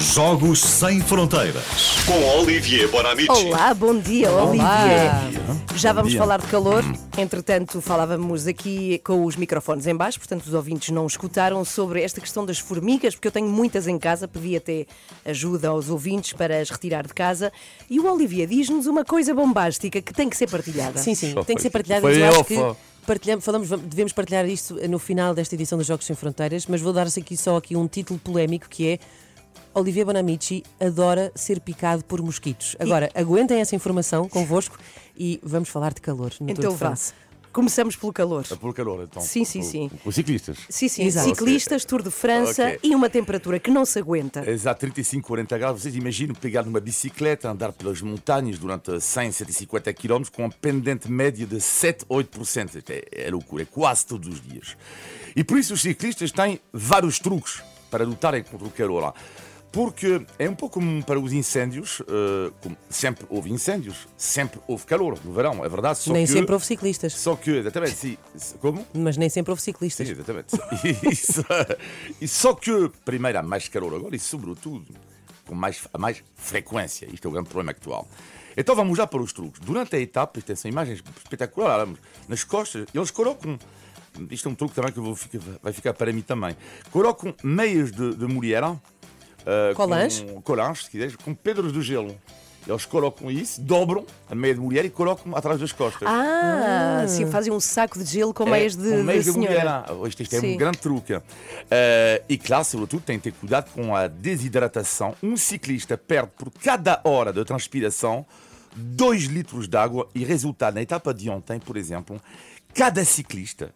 Jogos Sem Fronteiras. Com Olivier Bonamici. Olá, bom dia, Olivier. Já vamos dia. falar de calor. Entretanto, falávamos aqui com os microfones em baixo, portanto, os ouvintes não escutaram sobre esta questão das formigas, porque eu tenho muitas em casa, pedi até ajuda aos ouvintes para as retirar de casa. E o Olivier diz-nos uma coisa bombástica que tem que ser partilhada. Sim, sim, Só tem que ser partilhado. foi mas eu acho que partilhamos, falamos, devemos partilhar isto no final desta edição dos Jogos Sem Fronteiras, mas vou dar-se aqui só aqui um título polémico que é Olivier Bonamici adora ser picado por mosquitos. Agora, aguentem essa informação convosco e vamos falar de calor no Tour Então de vá. France. Começamos pelo calor. É por calor, então. Sim, sim, sim. Por ciclistas. Sim, sim, Exato. ciclistas, Tour de França Ok. e uma temperatura que não se aguenta. Exato, 35, 40 graus. Vocês imaginam pegar numa bicicleta, andar pelas montanhas durante 100, 150 km com uma pendente média de 7, 8%. É, é loucura, é quase todos os dias. E por isso os ciclistas têm vários truques para lutarem contra o calor. lá. Porque é um pouco como para os incêndios, eh, como sempre houve incêndios, sempre houve calor no verão, é verdade. Só nem que, sempre houve ciclistas, Só que, exatamente, sim, como? mas nem sempre houve ciclistas. Sim, exatamente. Isso, e só que, primeiro, há mais calor agora e, sobretudo, com mais, a mais frequência. Isto é o grande problema actual. Então vamos já para os truques. Durante a etapa, isto são imagens espetaculares, nas costas, eles colocam. Isto é um truque também que vou ficar- vai ficar para mim também. Colocam meias de, de mulher. ah, Colãs? Colãs, se quiseres, com pedras de gelo. Eles colocam isso, dobram a meia de mulher e colocam atrás das costas. Ah, sim, fazem um saco de gelo com meias de, É, com meias de de mulher. senhora. Ah, Isto, isto é Sim. um grande truque. Eh, e claro, sobretudo, tem que ter cuidado com a desidratação. Um ciclista perde por cada hora de transpiração 2 litros de água e resultado na etapa de ontem, por exemplo, cada ciclista,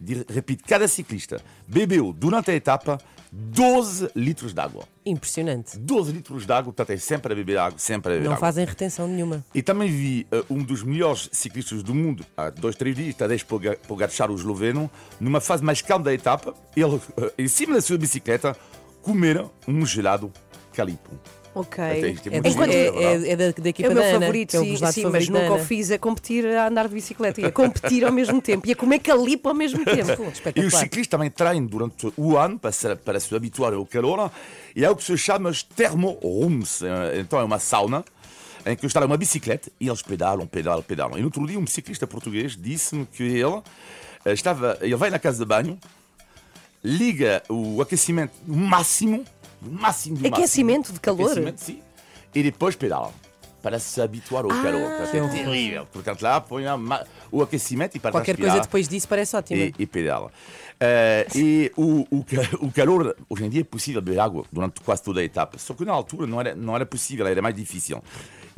dir- repito, cada ciclista bebeu durante a etapa 12 litros de água. Impressionante. 12 litros de água, portanto é sempre a beber água, sempre a beber Não água. fazem retenção nenhuma. E também vi eh, um dos melhores ciclistas do mundo, há dois, três dias, Tadej Poga- Pogacar, o esloveno, numa fase mais calma da etapa, ele, eh, em cima da sua bicicleta, comer um gelado calipo. Ok. Até é É, giro, é- verdade. é- é da, da equipa É o meu da Ana, favorito, é o sim, sim, favorito mas nunca o fiz a competir a andar de bicicleta, ia competir ao mesmo tempo, ia comer calipo ao mesmo tempo. E os ciclistas também treinam durante o ano para se, para se habituar ao calor. E é o que se chama os thermorooms. Então é uma sauna em que está uma bicicleta e eles pedalam, pedalam, pedalam. E no outro dia um ciclista português disse-me que ele eh, estava, ele vai na casa de banho, liga o aquecimento no máximo, máximo do Aquecimento máximo. de calor? Aquecimento, sim. E depois pedala. Para se habituar ao calor. Portanto, É terrível. Portanto, lá põe a ma- o aquecimento e para Qualquer transpirar coisa depois disso parece ótima. e, e pedala. Eh, e o, o, o calor, hoje em dia é possível beber água durante quase toda a etapa, só que na altura não era, não era possível, era mais difícil.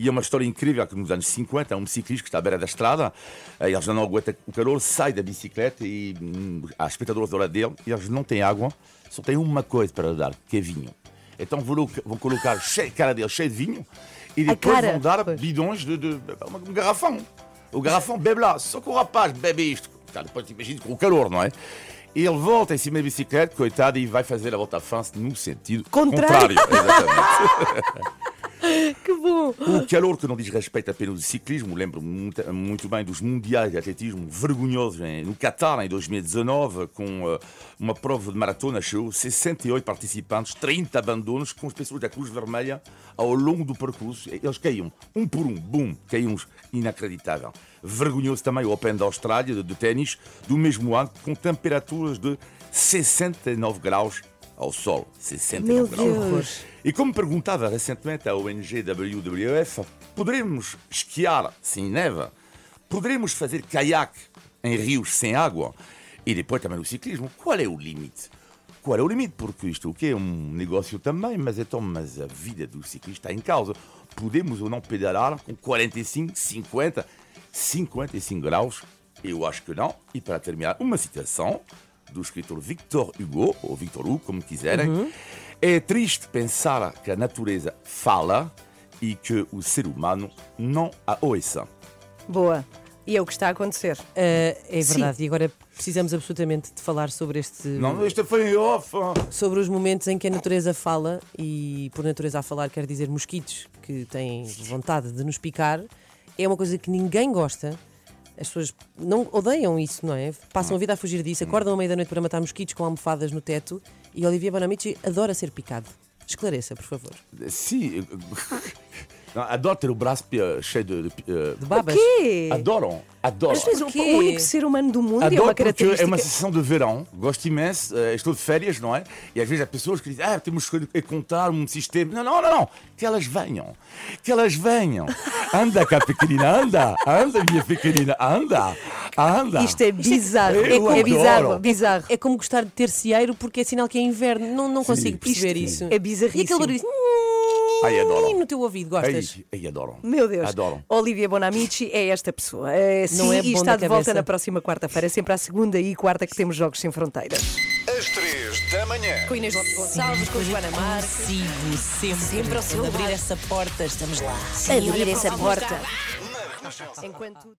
E é uma história incrível que nos anos 50, um ciclista que está à beira da estrada, eh, ele já não aguenta o calor, sai da bicicleta e hum, há espectadores do lado dele, e eles não têm água, só têm uma coisa para dar, que é vinho. Então vão, vão colocar cheio, a cara dele cheia de vinho e depois cara, vão dar pois. bidões de, de, um garrafão. O garrafão bebe lá, só que o rapaz bebe isto. Cara, depois imagina com o calor, não é? E ele volta em cima da bicicleta, coitado, e vai fazer a volta à France no sentido Contrário. contrário. Exatamente. Que bom! O calor que não diz respeito apenas do ciclismo, lembro muito, muito bem dos mundiais de atletismo vergonhosos em- no Qatar em 2019, com eh, uma prova de maratona, chegou 68 participantes, 30 abandonos, com as pessoas da Cruz Vermelha ao longo do percurso. Eles caíam, um por um, bum, caíam inacreditável. Vergonhoso também o Open da Austrália de, de ténis, do mesmo ano, com temperaturas de 69 graus ao sol. 69 Meu graus. Deus! E como perguntava recentemente a ONG WWF, poderemos esquiar sem neve? Poderemos fazer caiaque em rios sem água? E depois também o ciclismo. Qual é o limite? Qual é o limite? Porque isto o que é um negócio também, mas então, mas a vida do ciclista está em causa. Podemos ou não pedalar com 45, 50, 55 graus? Eu acho que não. E para terminar, uma citação do escritor Victor Hugo, ou Victor Hugo, como quiserem. É triste pensar que a natureza fala e que o ser humano não a ouça. Boa. E é o que está a acontecer. Ah, é Sim. verdade, e agora precisamos absolutamente de falar sobre este. Não, isto foi off. Sobre os momentos em que a natureza fala, e por natureza a falar quer dizer mosquitos que têm vontade de nos picar, é uma coisa que ninguém gosta. As pessoas não odeiam isso, não é? Passam a vida a fugir disso, acordam à meia da noite para matar mosquitos com almofadas no teto e Olivia Bonamici adora ser picado. Esclareça, por favor. Si. Não, adoro ter o braço eh, cheio de. de, eh, De babas. Quê? Adoram, adoram. Mas o único ser humano do mundo é Adoro uma porque característica. é uma sessão de verão, gosto imenso, eh, estou de férias, não é? E às vezes há pessoas que dizem, ah, temos que contar um sistema. Não, não, não, não, que elas venham, que elas venham. Anda cá, pequenina, anda, anda, minha pequenina, anda, anda. Isto é bizarro. Eu É, como- é adoro. bizarro, bizarro. É como gostar de ter cieiro porque é sinal que é inverno. Não, não consigo perceber Isto isso. é bizarríssimo. E aquele barulho diz, Ai, adoro. no teu ouvido, gostas? ai, adoram. Meu Deus. Adoram. Olivia Bonamici é esta pessoa. É, sim, Não é e bom está da de volta na próxima quarta-feira, sempre à segunda e quarta que temos Jogos Sem Fronteiras. Às três da manhã. Com Inês Lopes Gonçalves, com Joana Marques. Consigo sempre, Sempre ao seu Quando abrir essa porta, estamos lá. Abrir essa porta. Enquanto.